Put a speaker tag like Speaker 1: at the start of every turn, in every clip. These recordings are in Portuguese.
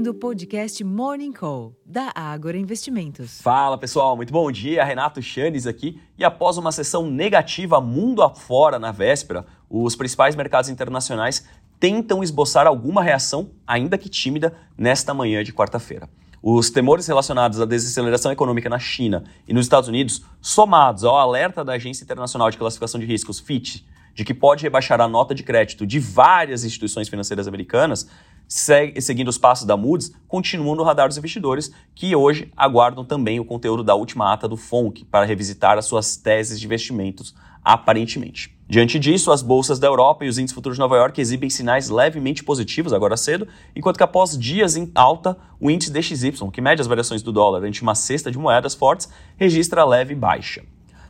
Speaker 1: ouvindo o podcast Morning Call, da Ágora Investimentos.
Speaker 2: Fala pessoal, muito bom dia. Renato Chanes aqui. E após uma sessão negativa mundo afora na véspera, os principais mercados internacionais tentam esboçar alguma reação, ainda que tímida, nesta manhã de quarta-feira. Os temores relacionados à desaceleração econômica na China e nos Estados Unidos, somados ao alerta da Agência Internacional de Classificação de Riscos, Fitch, de que pode rebaixar a nota de crédito de várias instituições financeiras americanas, seguindo os passos da Moody's, continuam no radar dos investidores, que hoje aguardam também o conteúdo da última ata do FONC para revisitar as suas teses de investimentos, aparentemente. Diante disso, as bolsas da Europa e os índices futuros de Nova York exibem sinais levemente positivos agora cedo, enquanto que após dias em alta, o índice DXY, que mede as variações do dólar ante uma cesta de moedas fortes, registra leve baixa.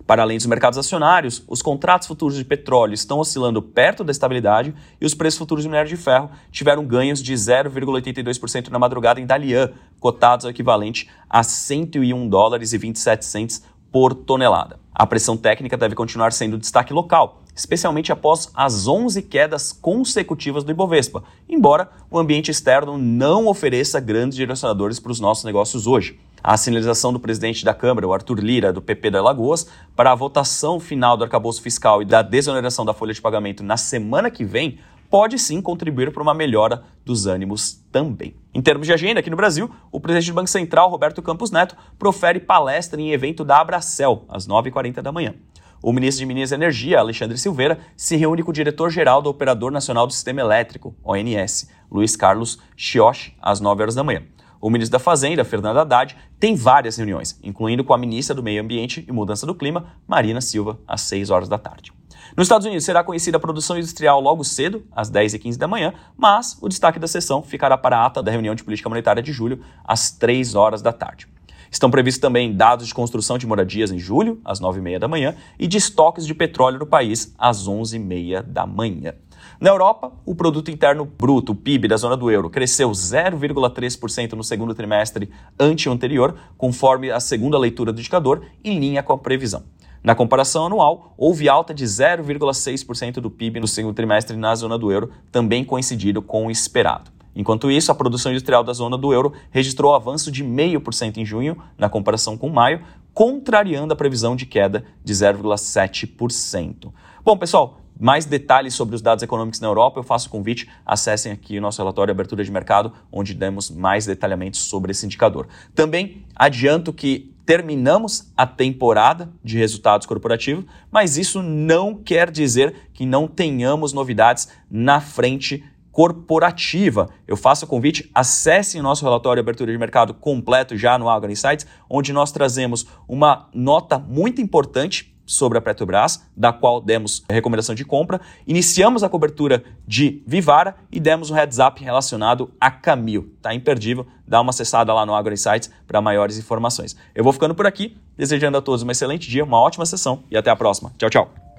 Speaker 2: Para além dos mercados acionários, os contratos futuros de petróleo estão oscilando perto da estabilidade e os preços futuros de minério de ferro tiveram ganhos de 0,82% na madrugada em Dalian, cotados ao equivalente a 101 dólares e 27 centes por tonelada. A pressão técnica deve continuar sendo destaque local, especialmente após as 11 quedas consecutivas do Ibovespa, embora o ambiente externo não ofereça grandes direcionadores para os nossos negócios hoje a sinalização do presidente da Câmara, o Arthur Lira, do PP da Lagoas, para a votação final do arcabouço fiscal e da desoneração da folha de pagamento na semana que vem, pode sim contribuir para uma melhora dos ânimos também. Em termos de agenda, aqui no Brasil, o presidente do Banco Central, Roberto Campos Neto, profere palestra em evento da Abracel, às 9h40 da manhã. O ministro de Minas e Energia, Alexandre Silveira, se reúne com o diretor-geral do Operador Nacional do Sistema Elétrico, ONS, Luiz Carlos Chioche, às 9 horas da manhã. O ministro da Fazenda, Fernando Haddad, tem várias reuniões, incluindo com a ministra do Meio Ambiente e Mudança do Clima, Marina Silva, às 6 horas da tarde. Nos Estados Unidos será conhecida a produção industrial logo cedo, às 10h15 da manhã, mas o destaque da sessão ficará para a ata da reunião de política monetária de julho, às 3 horas da tarde. Estão previstos também dados de construção de moradias em julho, às 9h30 da manhã, e de estoques de petróleo no país, às 11h30 da manhã. Na Europa, o produto interno bruto, o PIB da zona do euro, cresceu 0,3% no segundo trimestre ante o anterior, conforme a segunda leitura do indicador, em linha com a previsão. Na comparação anual, houve alta de 0,6% do PIB no segundo trimestre na zona do euro, também coincidido com o esperado. Enquanto isso, a produção industrial da zona do euro registrou avanço de 0,5% em junho, na comparação com maio, contrariando a previsão de queda de 0,7%. Bom, pessoal, mais detalhes sobre os dados econômicos na Europa, eu faço o convite, acessem aqui o nosso relatório abertura de mercado, onde demos mais detalhamentos sobre esse indicador. Também adianto que terminamos a temporada de resultados corporativos, mas isso não quer dizer que não tenhamos novidades na frente corporativa. Eu faço o convite, acessem o nosso relatório de abertura de mercado completo já no Agro Insights, onde nós trazemos uma nota muito importante sobre a Petrobras, da qual demos recomendação de compra. Iniciamos a cobertura de Vivara e demos um heads up relacionado a Camil. Tá imperdível, dá uma acessada lá no Agro Insights para maiores informações. Eu vou ficando por aqui, desejando a todos um excelente dia, uma ótima sessão e até a próxima. Tchau, tchau.